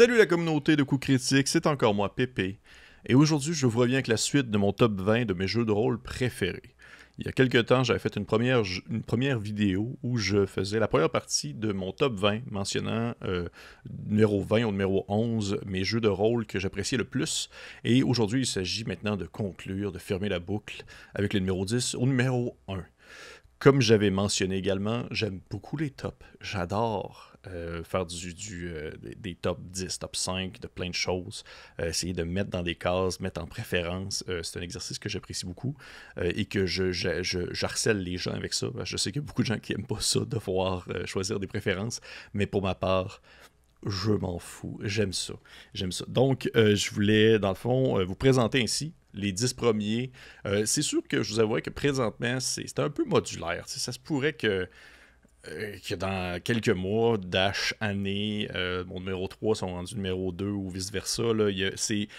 Salut la communauté de coups critiques, c'est encore moi Pépé. Et aujourd'hui, je vous reviens avec la suite de mon top 20 de mes jeux de rôle préférés. Il y a quelques temps, j'avais fait une première, une première vidéo où je faisais la première partie de mon top 20, mentionnant euh, numéro 20 ou numéro 11, mes jeux de rôle que j'appréciais le plus. Et aujourd'hui, il s'agit maintenant de conclure, de fermer la boucle avec le numéro 10 au numéro 1. Comme j'avais mentionné également, j'aime beaucoup les tops. J'adore euh, faire du, euh, des top 10, top 5 de plein de choses, euh, essayer de mettre dans des cases, mettre en préférence. c'est un exercice que j'apprécie beaucoup et que je, je, les gens avec ça. Je sais qu'il y a beaucoup de gens qui n'aiment pas ça, de pouvoir choisir des préférences, mais pour ma part, je m'en fous. J'aime ça. J'aime ça. Donc, je voulais, dans le fond, vous présenter ainsi les 10 premiers. c'est sûr que je vous avoue que présentement, c'est un peu modulaire. Ça se pourrait que que dans quelques mois, Dash, année, euh, mon numéro 3 sont rendus numéro 2 ou vice-versa.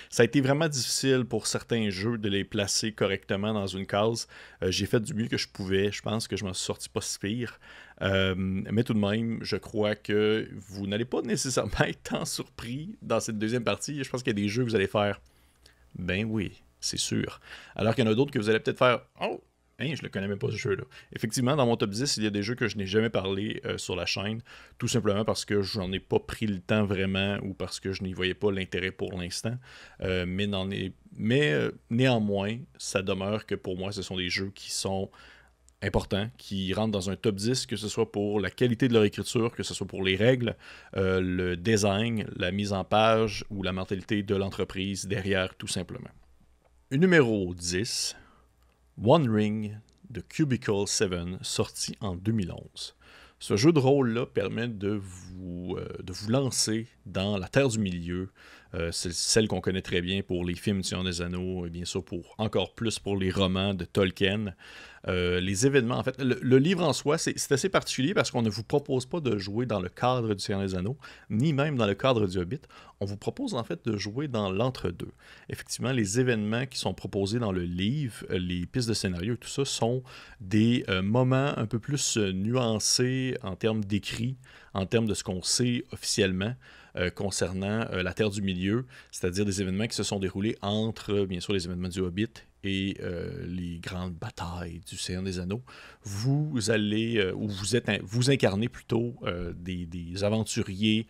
Ça a été vraiment difficile pour certains jeux de les placer correctement dans une case. Euh, j'ai fait du mieux que je pouvais. Je pense que je m'en suis sorti pas si pire. mais tout de même, je crois que vous n'allez pas nécessairement être tant surpris dans cette deuxième partie. Je pense qu'il y a des jeux que vous allez faire. Ben oui, c'est sûr. Alors qu'il y en a d'autres que vous allez peut-être faire. Oh, Hein, je ne le connais même pas ce jeu-là. Effectivement, dans mon top 10, il y a des jeux que je n'ai jamais parlé euh, sur la chaîne, tout simplement parce que j'en ai pas pris le temps vraiment ou parce que je n'y voyais pas l'intérêt pour l'instant. Euh, mais, mais euh, néanmoins, ça demeure que pour moi, ce sont des jeux qui sont importants, qui rentrent dans un top 10, que ce soit pour la qualité de leur écriture, que ce soit pour les règles, le design, la mise en page ou la mentalité de l'entreprise derrière, tout simplement. Numéro 10, One Ring de Cubicle 7, sorti en 2011. Ce jeu de rôle-là permet de vous, euh, de vous lancer dans la Terre du Milieu. Euh, celle qu'on connaît très bien pour les films Seigneur des Anneaux, et bien sûr encore plus pour les romans de Tolkien. Euh, les événements, en fait, le, livre en soi, c'est assez particulier parce qu'on ne vous propose pas de jouer dans le cadre du Seigneur des Anneaux, ni même dans le cadre du Hobbit. On vous propose en fait de jouer dans l'entre-deux. Effectivement, les événements qui sont proposés dans le livre, euh, les pistes de scénario, tout ça, sont des euh, moments un peu plus nuancés en termes d'écrit, en termes de ce qu'on sait officiellement. concernant la Terre du Milieu, c'est-à-dire des événements qui se sont déroulés entre, bien sûr, les événements du Hobbit et euh, les grandes batailles du Seigneur des Anneaux, vous allez, euh, ou vous êtes, vous incarnez plutôt euh, des, aventuriers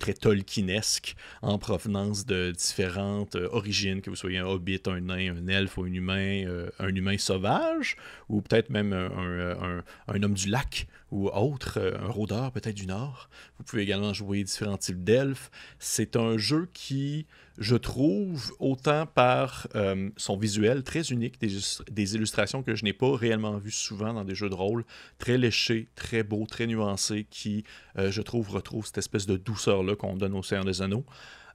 très tolkienesques en provenance de différentes origines, que vous soyez un hobbit, un nain, un elfe ou un humain, un humain sauvage, ou peut-être même un, un, homme du lac ou autre, un rôdeur peut-être du nord. Vous pouvez également jouer différents types d'elfes. C'est un jeu qui je trouve, autant par euh, son visuel très unique, des, illustrations que je n'ai pas réellement vues souvent dans des jeux de rôle, très léchés, très beaux, très nuancés, qui, euh, je trouve, retrouvent cette espèce de douceur-là qu'on donne au Seigneur des Anneaux.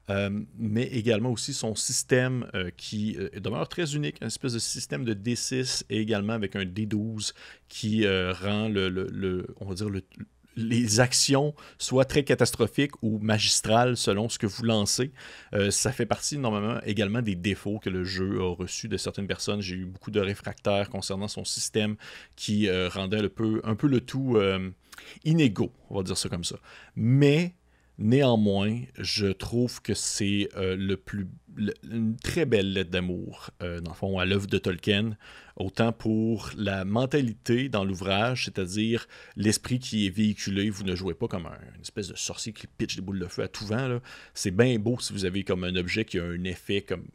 Euh, mais également aussi son système qui demeure très unique, un espèce de système de D6 et également avec un D12 qui rend le, on va dire le, les actions soient très catastrophiques ou magistrales selon ce que vous lancez. Euh, ça fait partie normalement également des défauts que le jeu a reçus de certaines personnes. J'ai eu beaucoup de réfractaires concernant son système qui euh, rendait un peu, un peu le tout euh, inégaux, on va dire ça comme ça. Mais Néanmoins, je trouve que c'est euh, le plus une très belle lettre d'amour, euh, dans le fond, à l'œuvre de Tolkien, autant pour la mentalité dans l'ouvrage, c'est-à-dire l'esprit qui est véhiculé. Vous ne jouez pas comme un, une espèce de sorcier qui pitch des boules de feu à tout vent. C'est bien beau si vous avez comme un objet qui a un effet comme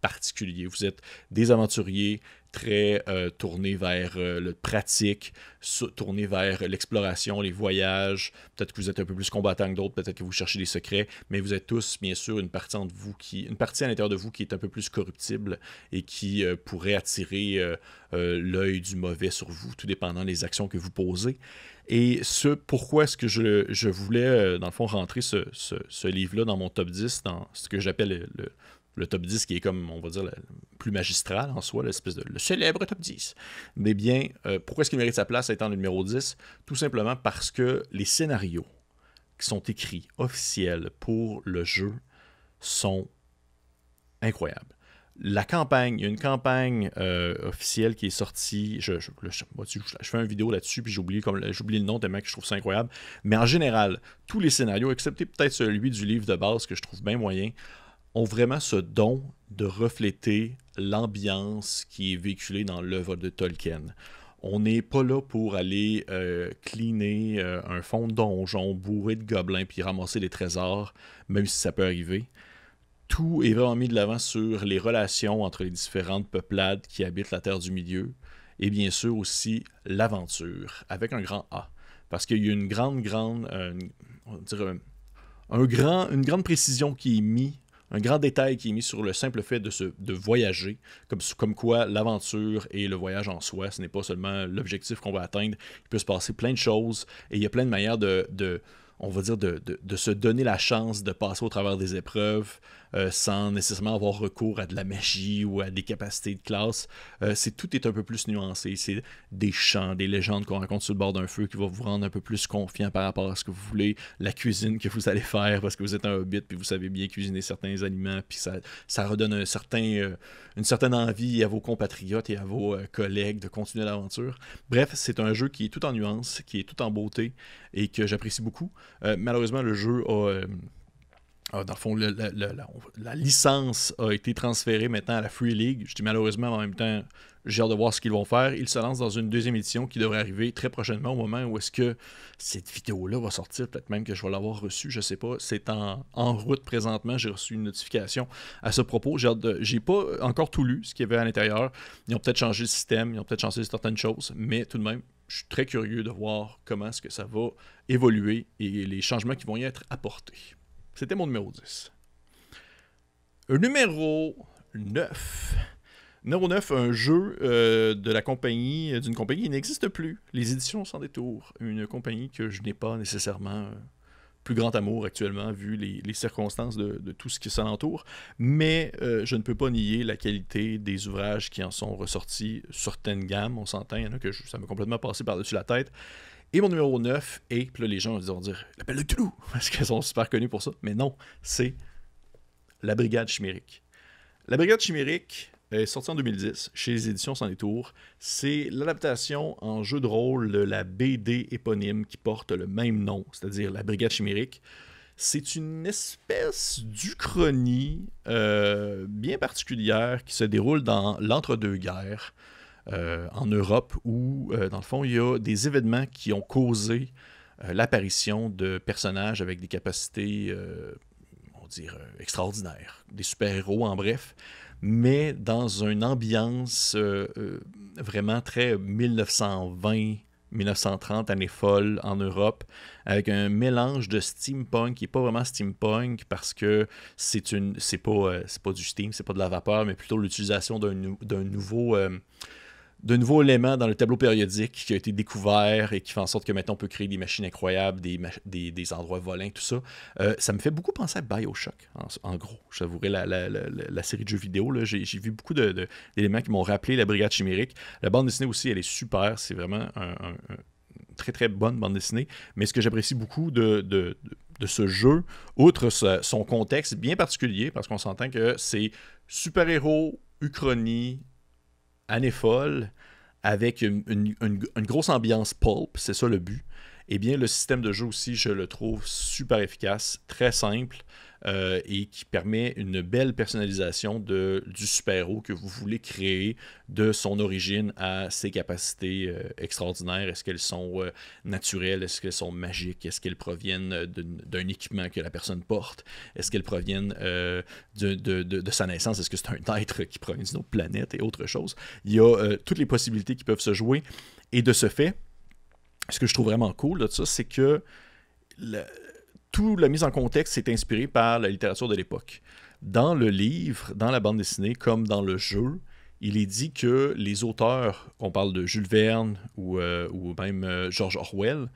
particulier. Vous êtes des aventuriers très euh, tournés vers euh, le pratique, tournés vers l'exploration, les voyages. Peut-être que vous êtes un peu plus combattant que d'autres, peut-être que vous cherchez des secrets, mais vous êtes tous, bien sûr, une partie de vous qui, une partie à l'intérieur de vous qui est un peu plus corruptible et qui euh, pourrait attirer l'œil du mauvais sur vous, tout dépendant des actions que vous posez. Et ce, pourquoi est-ce que je, voulais, dans le fond, rentrer ce, ce livre-là dans mon top 10, dans ce que j'appelle le, le top 10 qui est comme, on va dire, le plus magistral en soi, l'espèce de le célèbre top 10. Mais bien, euh, pourquoi est-ce qu'il mérite sa place étant le numéro 10 Tout simplement parce que les scénarios qui sont écrits officiels pour le jeu sont incroyables. la campagne, il y a une campagne euh, officielle qui est sortie. Je, fais une vidéo là-dessus, puis j'oublie le nom tellement que je trouve ça incroyable. Mais en général, tous les scénarios, excepté peut-être celui du livre de base que je trouve bien moyen, ont vraiment ce don de refléter l'ambiance qui est véhiculée dans l'œuvre de Tolkien. On n'est pas là pour aller euh, cleaner euh, un fond de donjon bourré de gobelins puis ramasser des trésors, même si ça peut arriver tout est vraiment mis de l'avant sur les relations entre les différentes peuplades qui habitent la Terre du Milieu, et bien sûr aussi l'aventure, avec un grand A. Parce qu'il y a une grande, grande, euh, on dirait, un une grande précision qui est mise, un grand détail qui est mis sur le simple fait de, se, de voyager, comme, quoi l'aventure et le voyage en soi, ce n'est pas seulement l'objectif qu'on va atteindre, il peut se passer plein de choses, et il y a plein de manières de on va dire, de, se donner la chance de passer au travers des épreuves, euh, sans nécessairement avoir recours à de la magie ou à des capacités de classe. Euh, c'est tout est un peu plus nuancé. C'est des chants, des légendes qu'on rencontre sur le bord d'un feu qui vont vous rendre un peu plus confiant par rapport à ce que vous voulez, la cuisine que vous allez faire parce que vous êtes un hobbit puis vous savez bien cuisiner certains aliments puis ça, ça redonne un certain, euh, une certaine envie à vos compatriotes et à vos collègues de continuer l'aventure. Bref, c'est un jeu qui est tout en nuances, qui est tout en beauté et que j'apprécie beaucoup. malheureusement, le jeu a ah, dans le fond, la, licence a été transférée maintenant à la Free League. Je dis malheureusement, en même temps, j'ai hâte de voir ce qu'ils vont faire. Ils se lancent dans une deuxième édition qui devrait arriver très prochainement au moment où est-ce que cette vidéo-là va sortir. Peut-être même que je vais l'avoir reçue, je sais pas. C'est en, route présentement. J'ai reçu une notification à ce propos. J'ai pas encore tout lu ce qu'il y avait à l'intérieur. Ils ont peut-être changé le système, ils ont peut-être changé certaines choses, mais tout de même, je suis très curieux de voir comment est-ce que ça va évoluer et les changements qui vont y être apportés. C'était mon numéro 10. Numéro 9. Numéro 9, un jeu euh, de la compagnie, d'une compagnie qui n'existe plus. Les éditions sans détour. Une compagnie que je n'ai pas nécessairement euh, plus grand amour actuellement, vu les, circonstances de, tout ce qui s'entoure. Mais euh, je ne peux pas nier la qualité des ouvrages qui en sont ressortis. Certaines gammes, on s'entend, que ça m'a complètement passé par-dessus la tête. Et mon numéro 9 est, puis les gens vont dire l'appel de Cthulhu, parce qu'elles sont super connues pour ça. Mais non, c'est La Brigade Chimérique. La Brigade Chimérique est sortie en 2010 chez les éditions Sans Détour. C'est l'adaptation en jeu de rôle de la BD éponyme qui porte le même nom, c'est-à-dire La Brigade Chimérique. C'est une espèce d'uchronie euh, bien particulière qui se déroule dans l'entre-deux-guerres. Euh, en Europe où, euh, dans le fond, il y a des événements qui ont causé euh, l'apparition de personnages avec des capacités, on va dire, extraordinaires, des super-héros en bref, mais dans une ambiance vraiment très 1920. 1930, année folle en Europe, avec un mélange de steampunk qui n'est pas vraiment steampunk parce que c'est une c'est pas, pas du steam, c'est pas de la vapeur, mais plutôt l'utilisation d'un nouveau de nouveaux éléments dans le tableau périodique qui a été découvert et qui fait en sorte que maintenant on peut créer des machines incroyables, des, endroits volants, tout ça. Euh, ça me fait beaucoup penser à Bioshock, en, gros. J'avouerai la, la, série de jeux vidéo. J'ai vu beaucoup d'éléments qui m'ont rappelé la Brigade Chimérique. La bande dessinée aussi, elle est super. C'est vraiment une très très bonne bande dessinée. Mais ce que j'apprécie beaucoup de, de, ce jeu, outre son contexte bien particulier, parce qu'on s'entend que c'est super-héros, Uchronie, année folle, avec une, grosse ambiance pulp, c'est ça le but. Eh bien, le système de jeu aussi, je le trouve super efficace, très simple. Euh, et qui permet une belle personnalisation de, du super-héros que vous voulez créer, de son origine à ses capacités euh, extraordinaires. Est-ce qu'elles sont euh, naturelles? Est-ce qu'elles sont magiques? Est-ce qu'elles proviennent d'un équipement que la personne porte? Est-ce qu'elles proviennent de, sa naissance? Est-ce que c'est un être qui provient d'une autre planète et autre chose? Il y a toutes les possibilités qui peuvent se jouer. Et de ce fait, ce que je trouve vraiment cool de ça, c'est que toute la mise en contexte est inspirée par la littérature de l'époque. Dans le livre, dans la bande dessinée, comme dans le jeu, il est dit que les auteurs, on parle de Jules Verne ou, euh, même euh, George Orwell,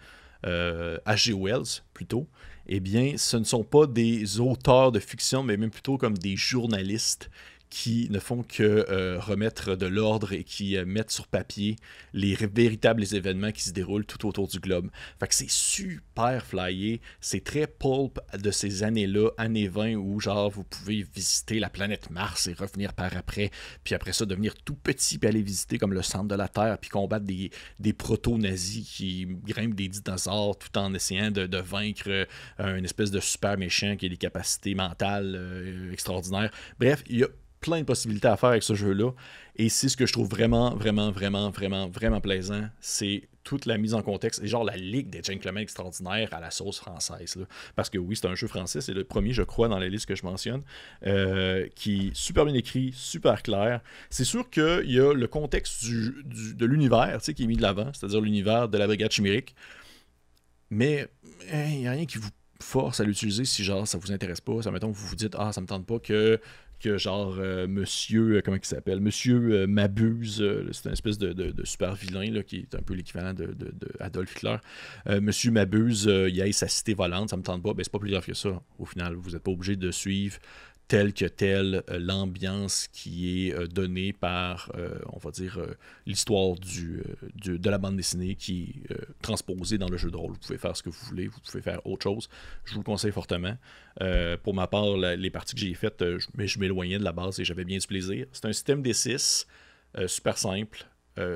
H.G. Euh, Wells plutôt, eh bien, ce ne sont pas des auteurs de fiction, mais même plutôt comme des journalistes qui ne font que euh, remettre de l'ordre et qui euh, mettent sur papier les véritables événements qui se déroulent tout autour du globe. Fait que c'est super flyé, c'est très pulp de ces années-là, années 20, où genre vous pouvez visiter la planète Mars et revenir par après, puis après ça devenir tout petit, puis aller visiter comme le centre de la Terre, puis combattre des, des proto-nazis qui grimpent des dinosaures tout en essayant de, vaincre euh, une espèce de super méchant qui a des capacités mentales extraordinaires. Bref, il y a plein de possibilités à faire avec ce jeu-là. Et c'est ce que je trouve vraiment, vraiment, vraiment, vraiment, vraiment plaisant. C'est toute la mise en contexte et genre la Ligue des Gentlemen extraordinaires à la sauce française. Parce que oui, c'est un jeu français, c'est le premier, je crois, dans la liste que je mentionne, euh, qui est super bien écrit, super clair. C'est sûr qu'il y a le contexte de l'univers qui est mis de l'avant, c'est-à-dire l'univers de la brigade chimérique. Mais hein, il n'y a rien qui vous force à l'utiliser si genre ça vous intéresse pas. Ça mettons vous vous dites ah ça me tente pas que que genre euh, Monsieur, euh, comment il s'appelle? Monsieur euh, Mabuse, c'est une espèce de, super vilain là, qui est un peu l'équivalent de, Adolf Hitler. Monsieur Mabuse, il a sa cité volante, ça me tente pas. Ben, c'est pas plus grave que ça. Au final, vous n'êtes pas obligé de suivre telle que telle euh, l'ambiance qui est euh, donnée par, euh, on va dire, l'histoire du, de la bande dessinée qui est transposée dans le jeu de rôle. Vous pouvez faire ce que vous voulez, vous pouvez faire autre chose. Je vous le conseille fortement. pour ma part, les parties que j'ai faites, mais je m'éloignais de la base et j'avais bien du plaisir. C'est un système D6, super simple,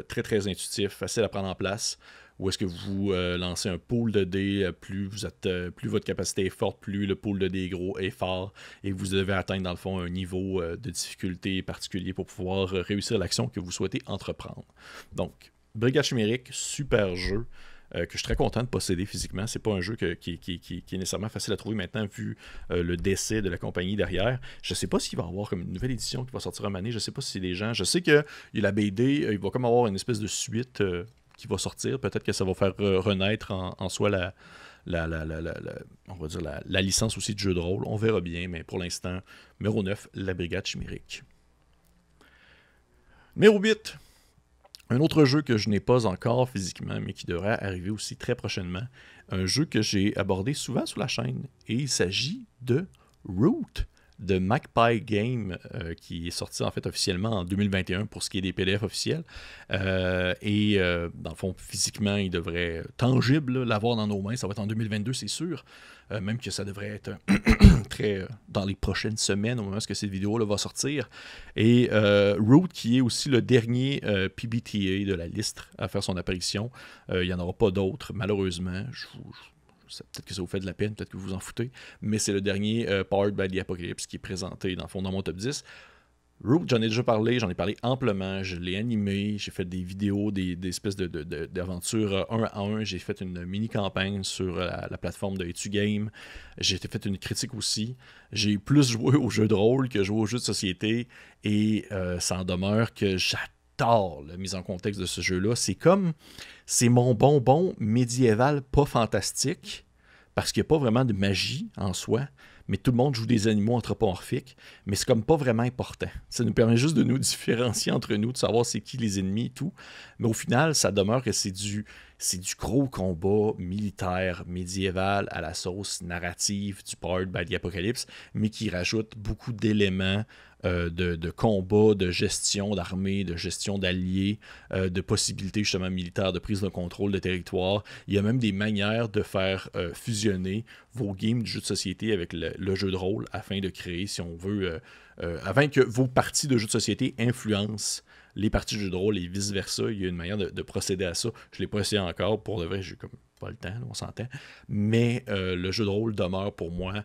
très très intuitif, facile à prendre en place ou est-ce que vous euh, lancez un pool de dés, euh, plus, vous êtes, euh, plus votre capacité est forte, plus le pool de dés est gros est fort, et vous devez atteindre dans le fond un niveau de difficulté particulier pour pouvoir réussir l'action que vous souhaitez entreprendre. Donc, Brigade chimérique, super jeu. que je suis très content de posséder physiquement. C'est pas un jeu qui, est nécessairement facile à trouver maintenant vu le décès de la compagnie derrière. Je sais pas s'il va y avoir comme une nouvelle édition qui va sortir en année. Je sais pas si les gens. Je sais a la BD, il va comme avoir une espèce de suite qui va sortir. Peut-être que ça va faire renaître en, soi la, la, licence aussi de jeu de rôle. On verra bien, mais pour l'instant, numéro 9, la Brigade Chimérique. Numéro 8, un autre jeu que je n'ai pas encore physiquement, mais qui devrait arriver aussi très prochainement. Un jeu que j'ai abordé souvent sur la chaîne, et il s'agit de Root de Magpie Game euh, qui est sorti en fait officiellement en 2021 pour ce qui est des PDF officiels. Euh, et euh, dans le fond, physiquement, il devrait tangible l'avoir dans nos mains. Ça va être en 2022, c'est sûr. même que ça devrait être très dans les prochaines semaines au moment où cette vidéo là va sortir. Et Root, qui est aussi le dernier PBTA de la liste à faire son apparition. il n'y en aura pas d'autres, malheureusement. Je vous, peut-être que ça vous fait de la peine, peut-être que vous vous en foutez, mais c'est le dernier euh, Powered by the Apocalypse qui est présenté dans fond dans mon top 10. Root, j'en ai déjà parlé, j'en ai parlé amplement, je l'ai animé, j'ai fait des vidéos, des, espèces d'aventures de, un à un, j'ai fait une mini-campagne sur la, plateforme de Etu Game, j'ai fait une critique aussi, j'ai plus joué aux jeux de rôle que joué aux jeux de société, et euh, ça en demeure que la mise en contexte de ce jeu-là. C'est comme c'est mon bonbon médiéval pas fantastique, parce qu'il n'y a pas vraiment de magie en soi, mais tout le monde joue des animaux anthropomorphiques, mais c'est comme pas vraiment important. Ça nous permet juste de nous différencier entre nous, de savoir c'est qui les ennemis et tout. Mais au final, ça demeure que c'est du, c'est du gros combat militaire médiéval à la sauce narrative du Powered by the Apocalypse, mais qui rajoute beaucoup d'éléments euh, de, combat, de gestion d'armée, de gestion d'alliés, euh, de possibilités justement militaires, de prise de contrôle de territoire. Il y a même des manières de faire euh, fusionner vos games de jeux de société avec le, jeu de rôle afin de créer, si on veut, afin que vos parties de jeux de société influencent les parties de jeux de rôle et vice-versa. Il y a une manière de, procéder à ça. Je ne l'ai pas essayé encore. Pour le vrai, j'ai comme pas le temps, on s'entend. Mais le jeu de rôle demeure pour moi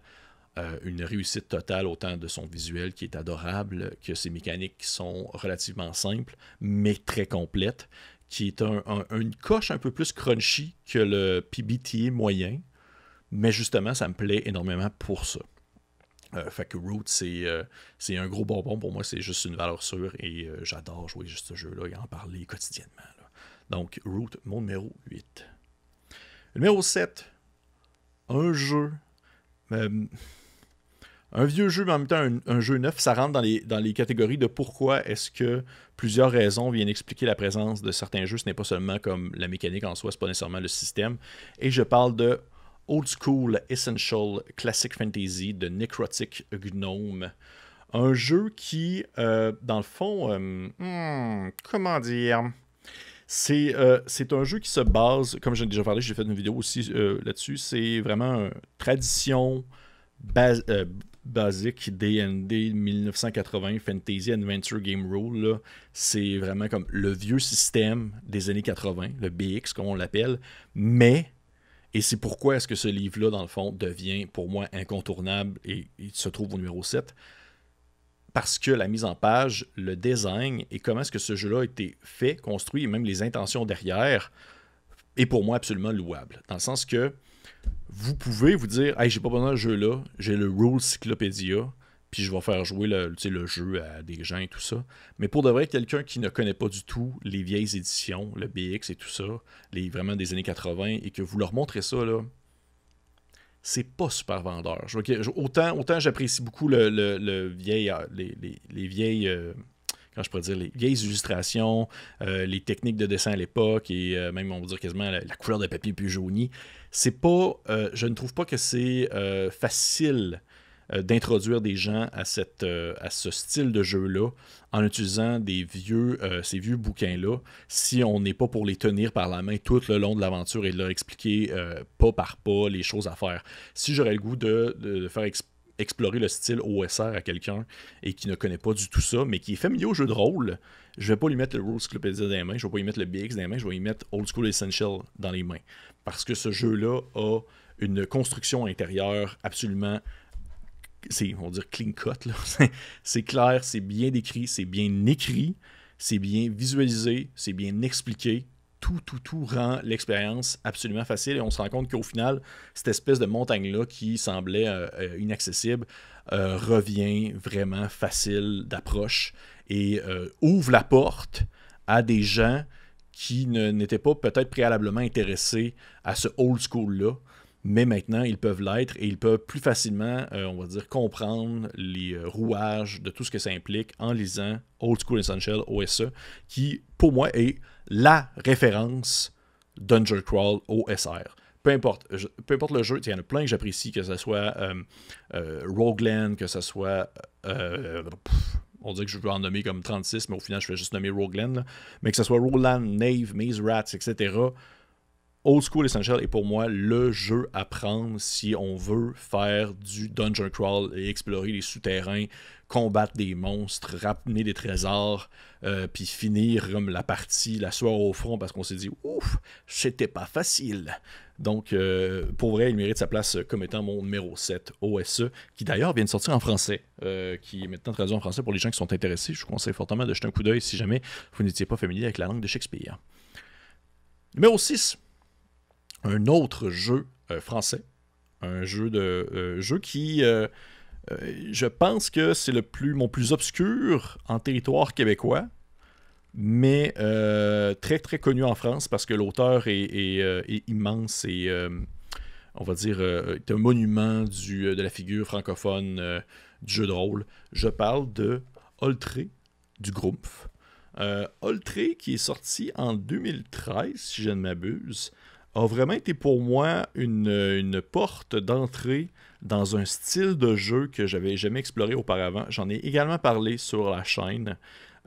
euh, une réussite totale, autant de son visuel qui est adorable, que ses mécaniques qui sont relativement simples, mais très complètes, qui est un, une coche un peu plus crunchy que le PBTA moyen, mais justement, ça me plaît énormément pour ça. Euh, fait que Root, euh, c'est un gros bonbon pour moi, c'est juste une valeur sûre et j'adore jouer juste ce jeu-là et en parler quotidiennement. Donc, Root, mon numéro 8. numéro 7, un jeu un vieux jeu, mais en même temps un, jeu neuf, ça rentre dans les, dans les catégories de pourquoi est-ce que plusieurs raisons viennent expliquer la présence de certains jeux. Ce n'est pas seulement comme la mécanique en soi, ce n'est pas nécessairement le système. Et je parle de Old School Essential Classic Fantasy de Necrotic Gnome. Un jeu qui, euh, dans le fond, euh, hmm, comment dire? C'est c'est un jeu qui se base, comme j'ai déjà parlé, j'ai fait une vidéo aussi là-dessus, c'est vraiment tradition basique D&D 1980 Fantasy Adventure Game Rule. C'est vraiment comme le vieux système des années 80, le BX comme on l'appelle, mais et c'est pourquoi est-ce que ce livre-là, dans le fond, devient pour moi incontournable et il se trouve au numéro 7. Parce que la mise en page, le design et comment est-ce que ce jeu-là a été fait, construit et même les intentions derrière est pour moi absolument louable. Dans le sens que vous pouvez vous dire Hey, j'ai pas besoin de jeu-là, j'ai le Rule Cyclopedia, puis je vais faire jouer le, le jeu à des gens et tout ça. Mais pour de vrai, quelqu'un qui ne connaît pas du tout les vieilles éditions, le BX et tout ça, les vraiment des années 80, et que vous leur montrez ça, là, c'est pas super vendeur. autant autant j'apprécie beaucoup le, vieil, euh, les, vieilles. Euh, je pourrais dire, les vieilles illustrations, euh, les techniques de dessin à l'époque et même, on va dire quasiment la, couleur de papier plus jaunie. C'est pas, je ne trouve pas que c'est facile euh, d'introduire des gens à, cette, euh, à ce style de jeu-là en utilisant des vieux, euh, ces vieux bouquins-là, si on n'est pas pour les tenir par la main tout le long de l'aventure et de leur expliquer pas par pas les choses à faire. Si j'aurais le goût de, faire explorer le style OSR à quelqu'un et qui ne connaît pas du tout ça, mais qui est familier au jeu de rôle, je vais pas lui mettre le Rules Cyclopedia dans les mains, je vais pas lui mettre le BX dans les mains, je vais lui mettre Old School Essential dans les mains. Parce que ce jeu-là a une construction intérieure absolument c'est, on va dire, clean cut. c'est clair, c'est bien décrit, c'est bien écrit, c'est bien visualisé, c'est bien expliqué. Tout, tout, tout rend l'expérience absolument facile et on se rend compte qu'au final, cette espèce de montagne-là qui semblait euh, euh, inaccessible euh, revient vraiment facile d'approche et ouvre la porte à des gens qui n'étaient pas peut-être préalablement intéressés à ce old school-là, mais maintenant ils peuvent l'être et ils peuvent plus facilement, on va dire, comprendre les rouages de tout ce que ça implique en lisant Old School Essential OSE, qui pour moi est la référence Dungeon Crawl OSR. Peu importe, peu importe le jeu, il y en a plein que j'apprécie, que ce soit euh, Rogueland, que ce soit. on dirait que je veux en nommer comme 36, mais au final, je vais juste nommer Rogueland. Mais que ce soit Rogueland, Nave, Maze Rats, etc Old School Essential est pour moi le jeu à prendre si on veut faire du dungeon crawl et explorer les souterrains, combattre des monstres, ramener des trésors, euh, puis finir comme la partie, la soirée au front parce qu'on s'est dit ouf, c'était pas facile. Donc, euh, pour vrai, il mérite sa place comme étant mon numéro 7 OSE, qui d'ailleurs vient de sortir en français, euh, qui est maintenant traduit en français pour les gens qui sont intéressés. Je vous conseille fortement de jeter un coup d'œil si jamais vous n'étiez pas familier avec la langue de Shakespeare. Numéro 6 un autre jeu euh, français. Un jeu de euh, jeu qui, euh, je pense que c'est le plus mon plus obscur en territoire québécois, mais très très connu en France parce que l'auteur est, immense et on va dire est un monument de la figure francophone du jeu de rôle. Je parle de Oltré du Grumpf. Oltré qui est sorti en 2013 si je ne m'abuse a vraiment été pour moi une, porte d'entrée dans un style de jeu que j'avais jamais exploré auparavant. J'en ai également parlé sur la chaîne.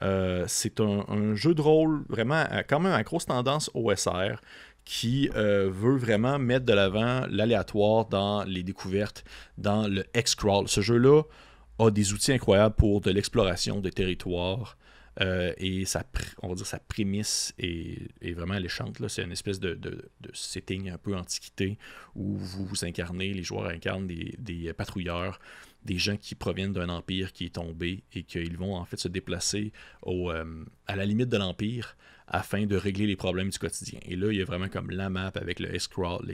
Euh, c'est un, jeu de rôle vraiment quand même à grosse tendance OSR qui euh, veut vraiment mettre de l'avant l'aléatoire dans les découvertes, dans le X-Crawl. Ce jeu-là a des outils incroyables pour de l'exploration des territoires, euh, et sa, on va dire sa prémisse est, vraiment alléchante. C'est une espèce de, setting un peu antiquité où vous vous incarnez, les joueurs incarnent des, patrouilleurs, des gens qui proviennent d'un empire qui est tombé et qu'ils vont en fait se déplacer au, euh, à la limite de l'empire afin de régler les problèmes du quotidien. Et là, il y a vraiment comme la map avec le X-Crawl,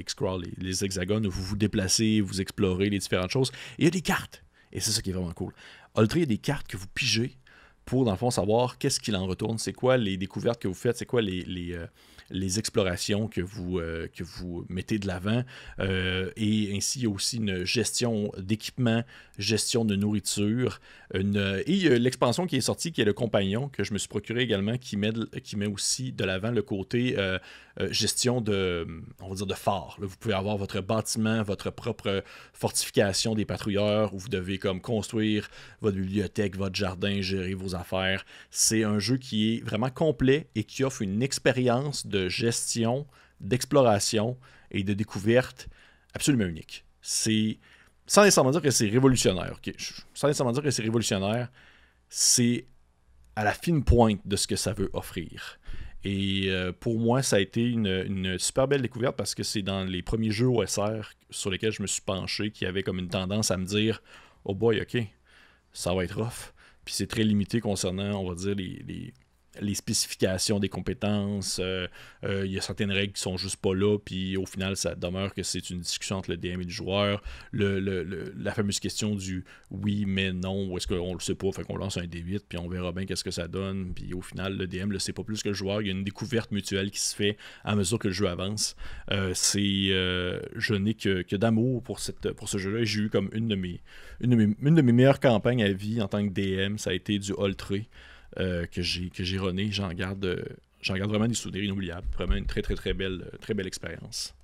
les, hexagones où vous vous déplacez, vous explorez les différentes choses. Il y a des cartes. Et c'est ça qui est vraiment cool. Ultra, il y a des cartes que vous pigez pour, dans le fond, savoir qu'est-ce qu'il en retourne, c'est quoi les découvertes que vous faites, c'est quoi les, les, les explorations que vous, euh, que vous mettez de l'avant. Euh, et ainsi, aussi une gestion d'équipement, gestion de nourriture. Une, et l'expansion qui est sortie, qui est le compagnon, que je me suis procuré également, qui met, qui met aussi de l'avant le côté euh, gestion de, on va dire, de phare. vous pouvez avoir votre bâtiment, votre propre fortification des patrouilleurs, où vous devez comme construire votre bibliothèque, votre jardin, gérer vos affaires. C'est un jeu qui est vraiment complet et qui offre une expérience de gestion, d'exploration et de découverte absolument unique. C'est sans nécessairement dire que c'est révolutionnaire. Sans nécessairement dire que c'est révolutionnaire, c'est à la fine pointe de ce que ça veut offrir. Et euh, pour moi, ça a été une, super belle découverte parce que c'est dans les premiers jeux OSR sur lesquels je me suis penché qui avait comme une tendance à me dire Oh boy, ok, ça va être rough. Puis c'est très limité concernant, on va dire, les, les spécifications des compétences. Euh, euh, il y a certaines règles qui sont juste pas là, puis au final, ça demeure que c'est une discussion entre le DM et le joueur. La fameuse question du oui, mais non, ou est-ce qu'on le sait pas, fait qu'on lance un D8, puis on verra bien qu'est-ce que ça donne. Puis au final, le DM le sait pas plus que le joueur. Il y a une découverte mutuelle qui se fait à mesure que le jeu avance. Euh, c'est, je n'ai que, d'amour pour, ce jeu-là. J'ai eu comme une de, mes, une, de mes, meilleures campagnes à vie en tant que DM, ça a été du Ultra. Euh, que j'ai runné. J'en garde, euh, j'en vraiment des souvenirs inoubliables. Vraiment une très très très belle, euh, très belle expérience.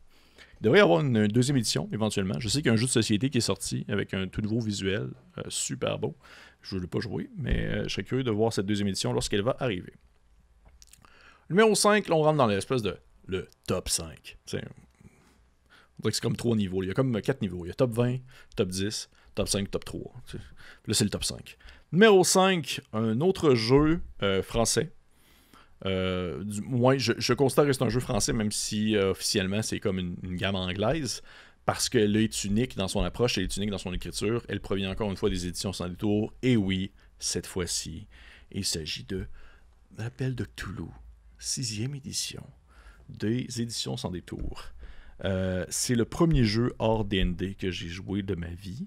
Il devrait y avoir une deuxième édition éventuellement. Je sais qu'il y a un jeu de société qui est sorti avec un tout nouveau visuel, super beau. Je ne l'ai pas joué, mais je serais curieux de voir cette deuxième édition lorsqu'elle va arriver. Numéro 5, là, on rentre dans l'espèce de le top 5. on dirait que c'est comme trois niveaux. Il y a comme quatre niveaux. Il y a top 20, top 10, top 5, top 3. Là, c'est le top 5. Numéro 5, un autre jeu euh, français. Euh, moins, je, considère que c'est un jeu français, même si euh, officiellement c'est comme une, gamme anglaise, parce qu'elle est unique dans son approche, elle est unique dans son écriture. Elle provient encore une fois des éditions sans détour. Et oui, cette fois-ci, il s'agit de L'appel de Toulouse, sixième édition des éditions sans détour. c'est le premier jeu hors DND que j'ai joué de ma vie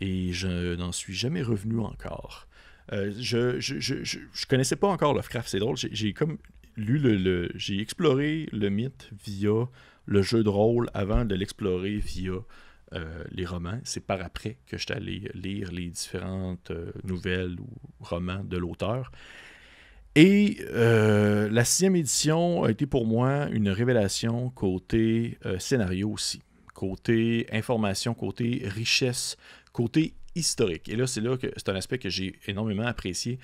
et je n'en suis jamais revenu encore. Euh, je, je, je, connaissais pas encore Lovecraft, c'est drôle. J'ai comme lu le, j'ai exploré le mythe via le jeu de rôle avant de l'explorer via euh, les romans. C'est par après que je suis allé lire les différentes euh, nouvelles ou romans de l'auteur. Et la sixième édition a été pour moi une révélation côté scénario aussi, côté information, côté richesse Côté historique, et là, c'est là que c'est un aspect que j'ai énormément apprécié.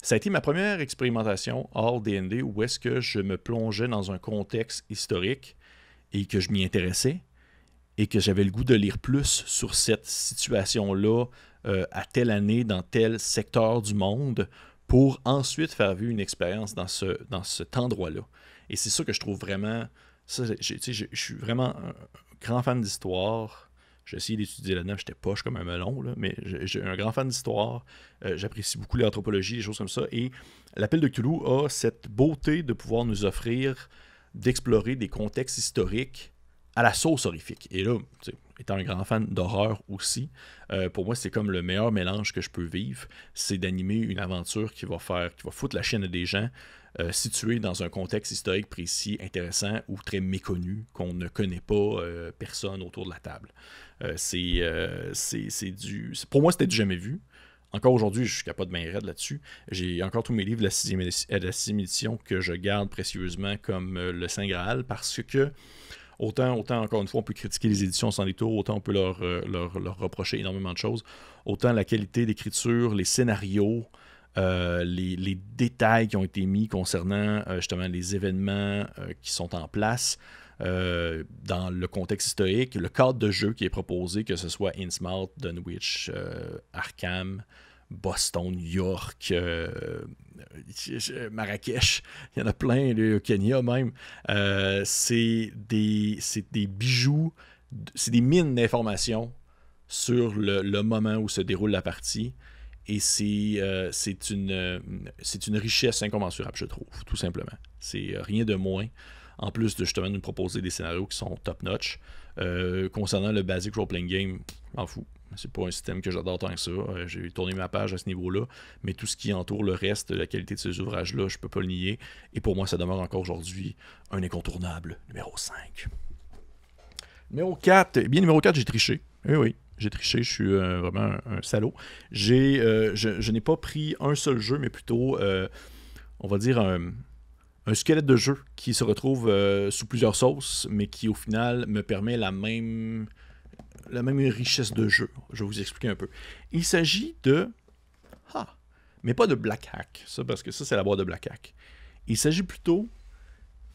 Ça a été ma première expérimentation hors DND où est-ce que je me plongeais dans un contexte historique et que je m'y intéressais et que j'avais le goût de lire plus sur cette situation-là euh, à telle année dans tel secteur du monde pour ensuite faire vivre une expérience dans, ce, dans cet endroit-là. Et c'est ça que je trouve vraiment... je, je suis vraiment un grand fan d'histoire. J'ai essayé d'étudier là-dedans, j'étais poche comme un melon, mais j'ai un grand fan d'histoire. Euh, j'apprécie beaucoup l'anthropologie, des choses comme ça. Et l'appel de Cthulhu a cette beauté de pouvoir nous offrir d'explorer des contextes historiques à la sauce horrifique. Et là, étant un grand fan d'horreur aussi, euh, pour moi, c'est comme le meilleur mélange que je peux vivre. C'est d'animer une aventure qui va faire, qui va foutre la chaîne des gens, euh, situé dans un contexte historique précis, intéressant ou très méconnu, qu'on ne connaît pas euh, personne autour de la table. Euh, c'est du. Pour moi, c'était du jamais vu. Encore aujourd'hui, je suis capable de m'en là-dessus. J'ai encore tous mes livres de la sixième, sixième édition que je garde précieusement comme le Saint Graal parce que Autant, autant, encore une fois, on peut critiquer les éditions sans détour, autant on peut leur, leur, reprocher énormément de choses. Autant la qualité d'écriture, les scénarios, euh, les, détails qui ont été mis concernant euh, justement les événements euh, qui sont en place dans le contexte historique, le cadre de jeu qui est proposé, que ce soit Innsmouth, Dunwich, Arkham, Boston, New York, Marrakech, il y en a plein, le Kenya même. c'est des, des, bijoux, c'est des mines d'informations sur le, moment où se déroule la partie. Et euh, c'est une, euh, une richesse incommensurable, je trouve, tout simplement. C'est euh, rien de moins, en plus de justement nous proposer des scénarios qui sont top-notch. concernant le basic role-playing game, m'en fous. C'est pas un système que j'adore tant que ça. Euh, j'ai tourné ma page à ce niveau-là, mais tout ce qui entoure le reste, la qualité de ces ouvrages-là, je peux pas le nier. Et pour moi, ça demeure encore aujourd'hui un incontournable. Numéro 5. Numéro 4. Eh bien, numéro 4, j'ai triché. Oui, oui. J'ai triché, je suis euh, vraiment un, salaud. J'ai, euh, je, n'ai pas pris un seul jeu, mais plutôt, on va dire, un, un squelette de jeu qui se retrouve euh, sous plusieurs sauces, mais qui au final me permet la même, la même richesse de jeu. Je vais vous expliquer un peu. Il s'agit de... Ah, mais pas de Black Hack, ça, parce que ça, c'est la boîte de Black Hack. Il s'agit plutôt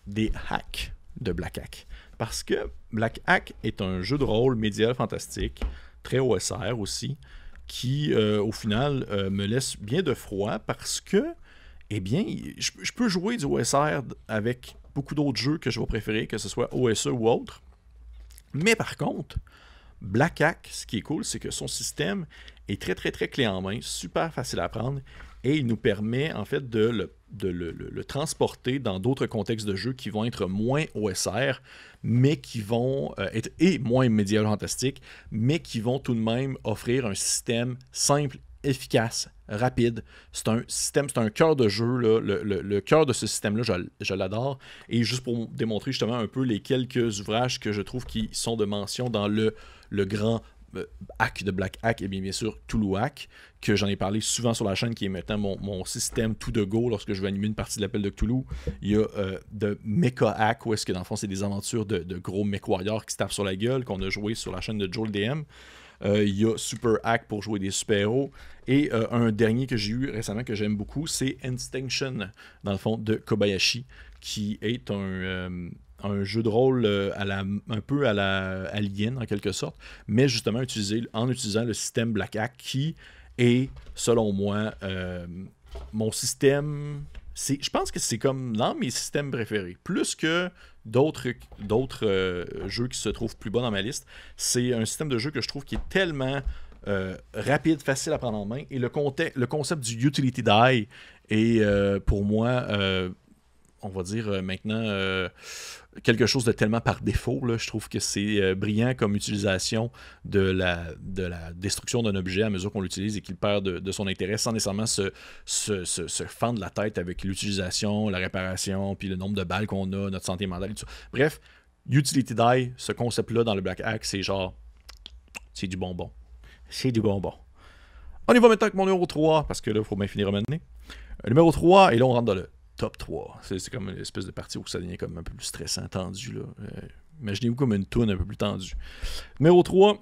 des hacks de Black Hack. Parce que Black Hack est un jeu de rôle médiéval fantastique, très OSR aussi, qui, euh, au final, euh, me laisse bien de froid parce que eh bien, je, peux jouer du OSR avec beaucoup d'autres jeux que je vais préférer, que ce soit OSE ou autre. Mais par contre, Black Hack, ce qui est cool, c'est que son système est très très très clé en main, super facile à apprendre, et il nous permet en fait de le, transporter dans d'autres contextes de jeu qui vont être moins OSR, mais qui vont euh, être et moins médiéval fantastique, mais qui vont tout de même offrir un système simple efficace, rapide. C'est un système, c'est un cœur de jeu. Le, cœur de ce système-là, je, l'adore. Et juste pour démontrer justement un peu les quelques ouvrages que je trouve qui sont de mention dans le, le grand euh, hack de Black Hack, et bien, bien sûr Hack, que j'en ai parlé souvent sur la chaîne, qui est maintenant mon, système tout de go lorsque je veux animer une partie de l'appel de Toulouse. Il y a euh, de Mecha Hack, où est-ce que dans le fond c'est des aventures de, gros mech qui se tapent sur la gueule, qu'on a joué sur la chaîne de Joel DM. Euh, il y a Super Hack pour jouer des super-héros. Et euh, un dernier que j'ai eu récemment que j'aime beaucoup, c'est Instinction, dans le fond, de Kobayashi, qui est un, euh, jeu de rôle à la, un peu à la Alien, en quelque sorte, mais justement utilisé, en utilisant le système Black Hack, qui est, selon moi, mon système je pense que c'est comme dans mes systèmes préférés. Plus que d'autres, euh, jeux qui se trouvent plus bas dans ma liste, c'est un système de jeu que je trouve qui est tellement euh, rapide, facile à prendre en main. Et le, le concept du utility die est euh, pour moi, on va dire maintenant, quelque chose de tellement par défaut. Là. Je trouve que c'est euh, brillant comme utilisation de la, de la destruction d'un objet à mesure qu'on l'utilise et qu'il perd de, son intérêt sans nécessairement se, se, se, fendre la tête avec l'utilisation, la réparation, puis le nombre de balles qu'on a, notre santé mentale et tout ça. Bref, Utility Die, ce concept-là dans le Black Hack, c'est genre, c'est du bonbon. C'est du bonbon. On y va maintenant avec mon numéro 3, parce que là, il faut bien finir à mener. Numéro 3, et là, on rentre dans le top 3. C'est comme une espèce de partie où ça devient comme un peu plus stressant, tendu. Là. Euh, imaginez-vous comme une toune un peu plus tendue. Numéro 3,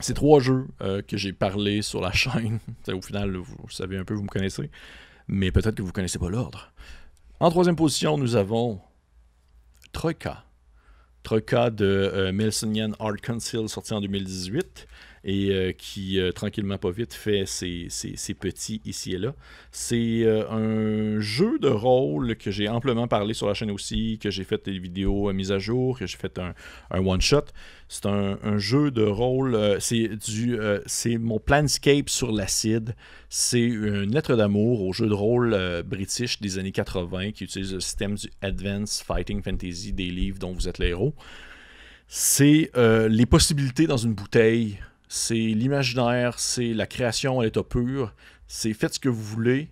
c'est trois jeux euh, que j'ai parlé sur la chaîne. au final, vous, savez un peu, vous me connaissez. Mais peut-être que vous ne connaissez pas l'ordre. En troisième position, nous avons Troika. Troika de euh, Melsonian Art Council, sorti en 2018 et euh, qui, euh, tranquillement pas vite, fait ses, petits ici et là. C'est euh, un jeu de rôle que j'ai amplement parlé sur la chaîne aussi, que j'ai fait des vidéos mises à jour, que j'ai fait un, one-shot. C'est un, jeu de rôle, c'est du c'est mon Planscape sur l'acide. C'est une lettre d'amour au jeu de rôle british des années 80 qui utilise le système du Advanced Fighting Fantasy des livres dont vous êtes les héros. C'est les possibilités dans une bouteille c'est l'imaginaire, c'est la création à l'état pur, c'est faites ce que vous voulez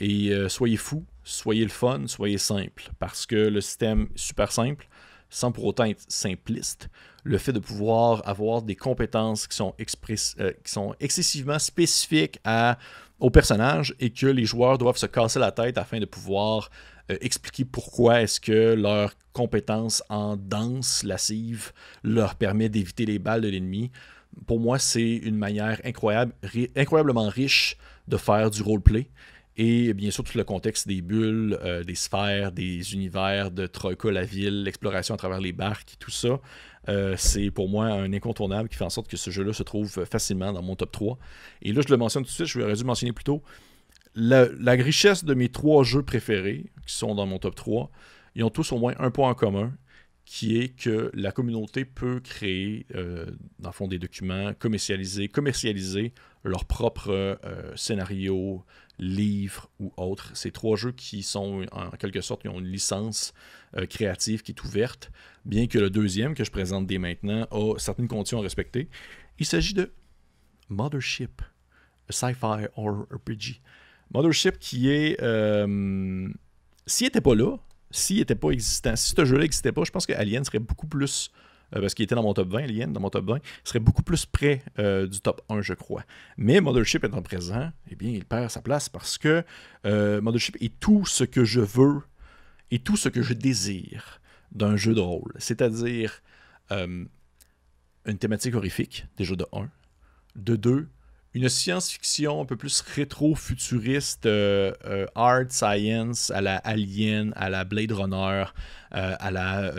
et euh, soyez fou, soyez le fun, soyez simple, parce que le système est super simple, sans pour autant être simpliste. Le fait de pouvoir avoir des compétences qui sont, euh, qui sont excessivement spécifiques à, au personnage et que les joueurs doivent se casser la tête afin de pouvoir euh, expliquer pourquoi est-ce que leur compétence en danse lascive leur permet d'éviter les balles de l'ennemi pour moi, c'est une manière incroyable, incroyablement riche de faire du roleplay. Et bien sûr, tout le contexte des bulles, euh, des sphères, des univers de Troika, la ville, l'exploration à travers les barques, tout ça, euh, c'est pour moi un incontournable qui fait en sorte que ce jeu-là se trouve facilement dans mon top 3. Et là, je le mentionne tout de suite, je vais dû mentionner plus tôt. La, la, richesse de mes trois jeux préférés, qui sont dans mon top 3, ils ont tous au moins un point en commun qui est que la communauté peut créer, euh, dans le fond, des documents, commercialiser, commercialiser leurs propres euh, scénarios, livres ou autres. Ces trois jeux qui sont, en quelque sorte, qui ont une licence euh, créative qui est ouverte, bien que le deuxième, que je présente dès maintenant, a certaines conditions à respecter. Il s'agit de Mothership, sci-fi or RPG. Mothership qui est. Euh, s'il n'était pas là, s'il n'était pas existant, si ce jeu-là n'existait pas, je pense que Alien serait beaucoup plus. Euh, parce qu'il était dans mon top 20, Alien, dans mon top 20, serait beaucoup plus près euh, du top 1, je crois. Mais Mothership étant présent, eh bien, il perd sa place parce que Mothership est tout ce que je veux et tout ce que je désire d'un jeu de rôle. C'est-à-dire une thématique horrifique, déjà de 1. De 2, une science-fiction un peu plus rétro-futuriste, euh, euh, art science, à la Alien, à la Blade Runner, euh, à la.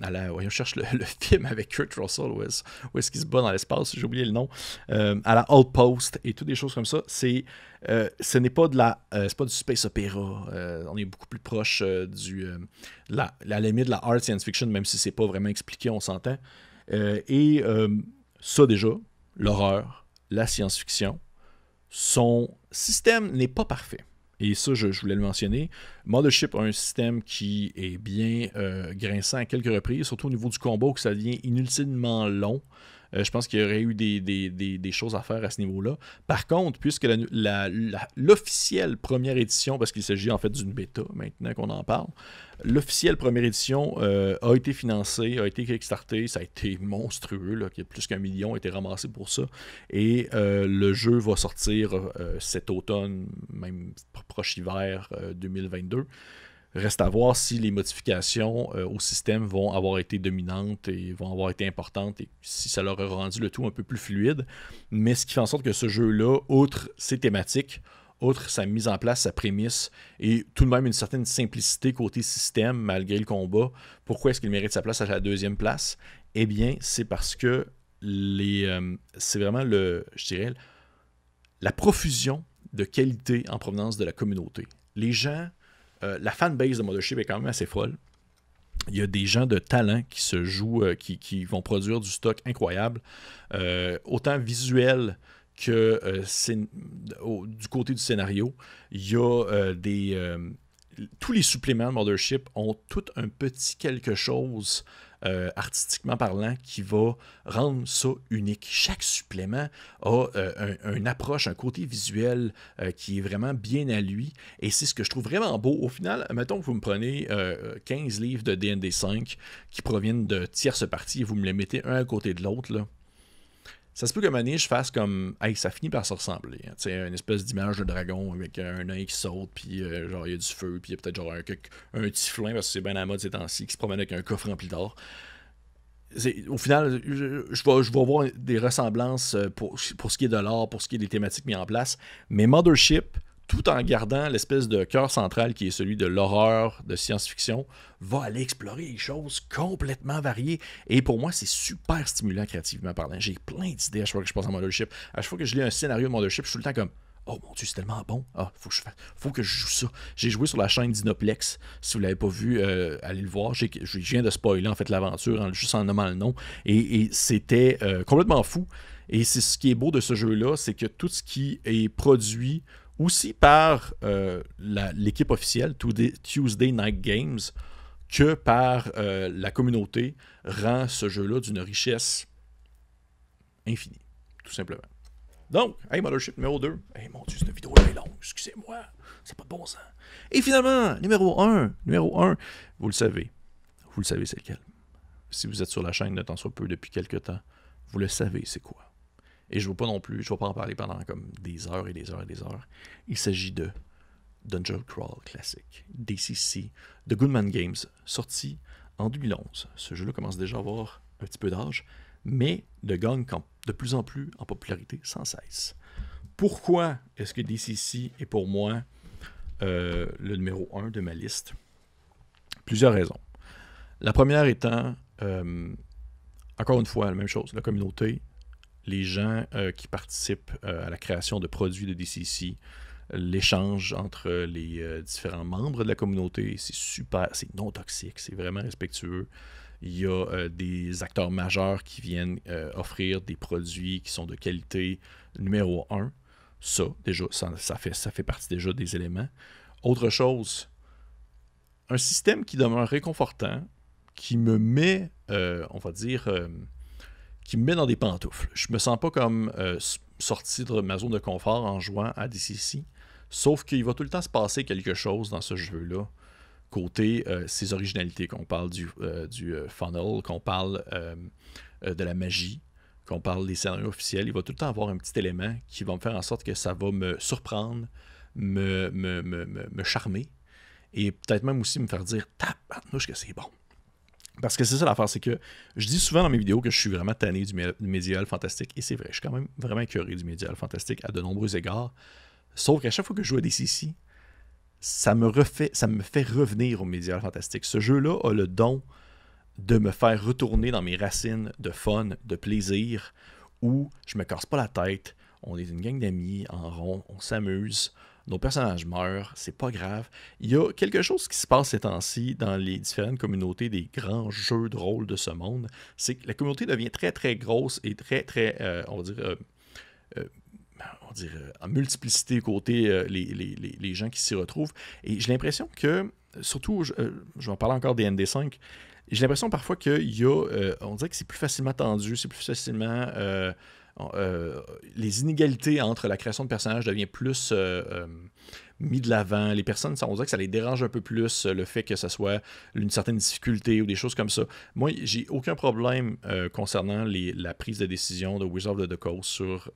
à la on cherche le, film avec Kurt Russell, où est-ce, qu'il se bat dans l'espace, j'ai oublié le nom, à la Outpost et toutes des choses comme ça. C'est, ce n'est pas de la. c'est pas du space opéra. on est beaucoup plus proche du. La, la, limite de la art science-fiction, même si c'est pas vraiment expliqué, on s'entend. et ça, déjà, l'horreur la science-fiction, son système n'est pas parfait. Et ça, je, voulais le mentionner. Mothership a un système qui est bien euh, grinçant à quelques reprises, surtout au niveau du combat, où ça devient inutilement long. Euh, je pense qu'il y aurait eu des, choses à faire à ce niveau-là. Par contre, puisque l'officielle première édition, parce qu'il s'agit en fait d'une bêta maintenant qu'on en parle, l'officielle première édition euh, a été financée, a été kickstartée, ça a été monstrueux, là, plus qu'un million a été ramassé pour ça. Et euh, le jeu va sortir cet automne, même proche hiver 2022. Reste à voir si les modifications euh, au système vont avoir été dominantes et vont avoir été importantes et si ça leur a rendu le tout un peu plus fluide. Mais ce qui fait en sorte que ce jeu-là, outre ses thématiques, outre sa mise en place, sa prémisse et tout de même une certaine simplicité côté système malgré le combat, pourquoi est-ce qu'il mérite sa place à la deuxième place? Eh bien, c'est parce que les, euh, c'est vraiment le, je dirais, la profusion de qualité en provenance de la communauté. Les gens euh, la fanbase de Mothership est quand même assez folle. Il y a des gens de talent qui se jouent, euh, qui, vont produire du stock incroyable, euh, autant visuel que du côté du scénario. Il y a des. tous les suppléments de Mothership ont tout un petit quelque chose euh, artistiquement parlant, qui va rendre ça unique. Chaque supplément a euh, une approche, un côté visuel euh, qui est vraiment bien à lui. Et c'est ce que je trouve vraiment beau. Au final, mettons que vous me prenez 15 livres de DND 5 qui proviennent de tierces parties et vous me les mettez un à côté de l'autre. Ça se peut que année, je fasse comme. Hey, ça finit par se ressembler. Hein. sais, une espèce d'image de dragon avec un œil qui saute, puis euh, genre il y a du feu, puis il y a peut-être genre un, un tiflin, parce que c'est bien à la mode ces temps-ci, qui se promène avec un coffre rempli d'or. Au final, je, vais, je avoir des ressemblances euh, pour, pour ce qui est de l'art, pour ce qui est des thématiques mises en place. Mais Mothership, tout en gardant l'espèce de cœur central qui est celui de l'horreur, de science-fiction, va aller explorer des choses complètement variées. Et pour moi, c'est super stimulant créativement parlant. J'ai plein d'idées à chaque fois que je passe en Mothership. À chaque fois que je lis un scénario de Mothership, je suis tout le temps comme Oh mon dieu, c'est tellement bon. Ah, faut que je, faut que je joue ça. J'ai joué sur la chaîne Dinoplex. Si vous ne l'avez pas vu, euh, allez le voir. je viens de spoiler en fait l'aventure juste en nommant le nom. Et, c'était euh, complètement fou. Et c'est ce qui est beau de ce jeu-là, c'est que tout ce qui est produit aussi par euh, l'équipe officielle Tuesday Night Games que par euh, la communauté rend ce jeu-là d'une richesse infinie, tout simplement. Donc, hey, Mothership numéro 2. Hey, mon Dieu, cette vidéo est longue, excusez-moi, c'est pas de bon sens. Et finalement, numéro 1, numéro 1, vous le savez, vous le savez c'est lequel. Si vous êtes sur la chaîne de temps soit peu depuis quelques temps, vous le savez c'est quoi? Et je ne veux pas non plus, je ne vais pas en parler pendant comme des heures et des heures et des heures. Il s'agit de Dungeon Crawl classique, DCC, de Goodman Games, sorti en 2011. Ce jeu-là commence déjà à avoir un petit peu d'âge, mais de gagne de plus en plus en popularité sans cesse. Pourquoi est-ce que DCC est pour moi euh, le numéro 1 de ma liste? Plusieurs raisons. La première étant, euh, encore une fois, la même chose, la communauté les gens euh, qui participent euh, à la création de produits de DCC, l'échange entre les euh, différents membres de la communauté, c'est super, c'est non toxique, c'est vraiment respectueux. Il y a des acteurs majeurs qui viennent offrir des produits qui sont de qualité numéro un. Ça, déjà, ça, fait, ça fait partie déjà des éléments. Autre chose, un système qui demeure réconfortant, qui me met, on va dire, qui me met dans des pantoufles. Je me sens pas comme euh, sorti de ma zone de confort en jouant à DCC. Sauf qu'il va tout le temps se passer quelque chose dans ce jeu-là. Côté euh, ses originalités, qu'on parle du, euh, funnel, qu'on parle de la magie, qu'on parle des scénarios officiels, il va tout le temps avoir un petit élément qui va me faire en sorte que ça va me surprendre, me, me, me, me charmer, et peut-être même aussi me faire dire tabarnouche que c'est bon. Parce que c'est ça l'affaire, c'est que je dis souvent dans mes vidéos que je suis vraiment tanné du, médiéval fantastique, et c'est vrai, je suis quand même vraiment écœuré du médiéval fantastique à de nombreux égards. Sauf qu'à chaque fois que je joue à DCC, ça me, refait, ça me fait revenir au médiéval fantastique. Ce jeu-là a le don de me faire retourner dans mes racines de fun, de plaisir, où je me casse pas la tête, on est une gang d'amis en rond, on s'amuse, nos personnages meurent, c'est pas grave. Il y a quelque chose qui se passe ces temps-ci dans les différentes communautés des grands jeux de rôle de ce monde, c'est que la communauté devient très très grosse et très très, euh, on va dire, euh, euh, on en multiplicité côté les, les, les, gens qui s'y retrouvent. Et j'ai l'impression que, surtout, je, vais en parler encore des ND5, j'ai l'impression parfois qu'il y a, on dirait que c'est plus facilement tendu, c'est plus facilement euh, les inégalités entre la création de personnages deviennent plus euh, euh, mis de l'avant. Les personnes, on dirait que ça les dérange un peu plus le fait que ce soit une certaine difficulté ou des choses comme ça. Moi, j'ai aucun problème concernant la prise de décision de Wizard of the Coast sur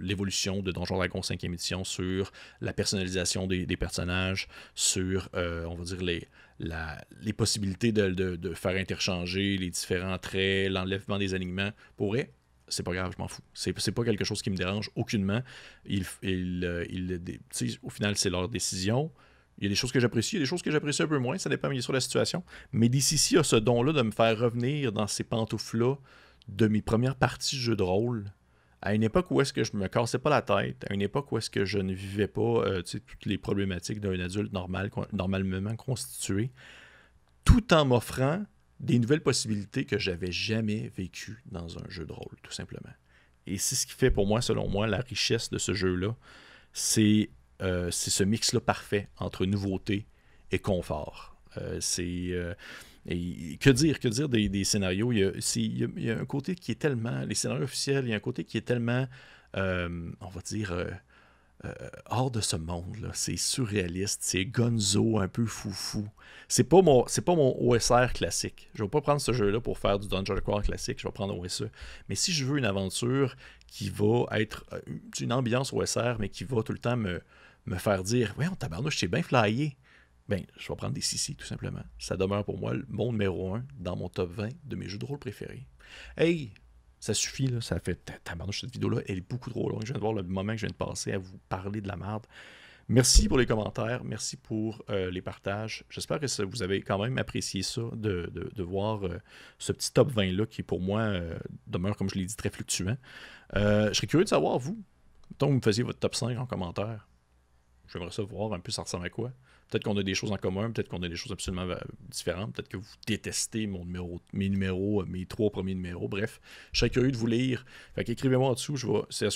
l'évolution de Donjon Dragon 5e édition, sur la personnalisation des, personnages, sur, on va dire, les, les possibilités de, faire interchanger les différents traits, l'enlèvement des alignements. Pourrait c'est pas grave, je m'en fous. C'est pas quelque chose qui me dérange aucunement. Il, il, euh, au final, c'est leur décision. Il y a des choses que j'apprécie, il y a des choses que j'apprécie un peu moins, ça dépend bien sûr de la situation. Mais DCC a ce don-là de me faire revenir dans ces pantoufles-là de mes premières parties de jeu de rôle, à une époque où est-ce que je me cassais pas la tête, à une époque où est-ce que je ne vivais pas euh, toutes les problématiques d'un adulte normal, normalement constitué, tout en m'offrant des nouvelles possibilités que j'avais jamais vécues dans un jeu de rôle, tout simplement. Et c'est ce qui fait pour moi, selon moi, la richesse de ce jeu-là. C'est euh, ce mix-là parfait entre nouveauté et confort. Euh, c'est. Euh, que dire, que dire des, scénarios? Y, a, il y, a, un côté qui est tellement. Les scénarios officiels, il y a un côté qui est tellement. on va dire euh, hors de ce monde. C'est surréaliste, c'est gonzo, un peu foufou. C'est pas mon pas mon OSR classique. Je vais pas prendre ce jeu-là pour faire du Dungeon Crawl classique, je vais prendre OSE. Mais si je veux une aventure qui va être euh, une ambiance OSR, mais qui va tout le temps me, faire dire Ouais, on tabarnouche, c'est bien flyé. Ben, je vais prendre des CC tout simplement. Ça demeure pour moi mon numéro 1 dans mon top 20 de mes jeux de rôle préférés. Hey, ça suffit, là, ça fait tabarnouche, cette vidéo-là, elle est beaucoup trop longue. Je viens de voir le moment que je viens de passer à vous parler de la merde. Merci pour les commentaires, merci pour euh, les partages. J'espère que vous avez quand même apprécié ça, de, voir euh, ce petit top 20-là qui, pour moi, euh, demeure, comme je l'ai dit, très fluctuant. je serais curieux de savoir, vous, tant que vous me faisiez votre top 5 en commentaire. J'aimerais ça voir un peu ça ressemble à quoi. Peut-être qu'on a des choses en commun, peut-être qu'on a des choses absolument euh, différentes, peut-être que vous détestez mon numéro, mes numéros, euh, mes trois premiers numéros. Bref, je serais curieux de vous lire. Fait qu'écrivez-moi en dessous, je c'est,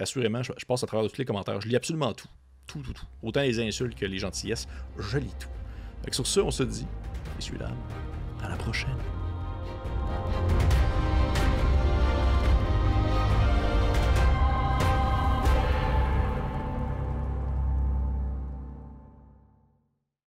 assurément, je, passe à travers tous les commentaires. Je lis absolument tout. Tout, tout, tout. Autant les insultes que les gentillesses, je lis tout. Fait que sur ce, on se dit, messieurs, dames, à la prochaine.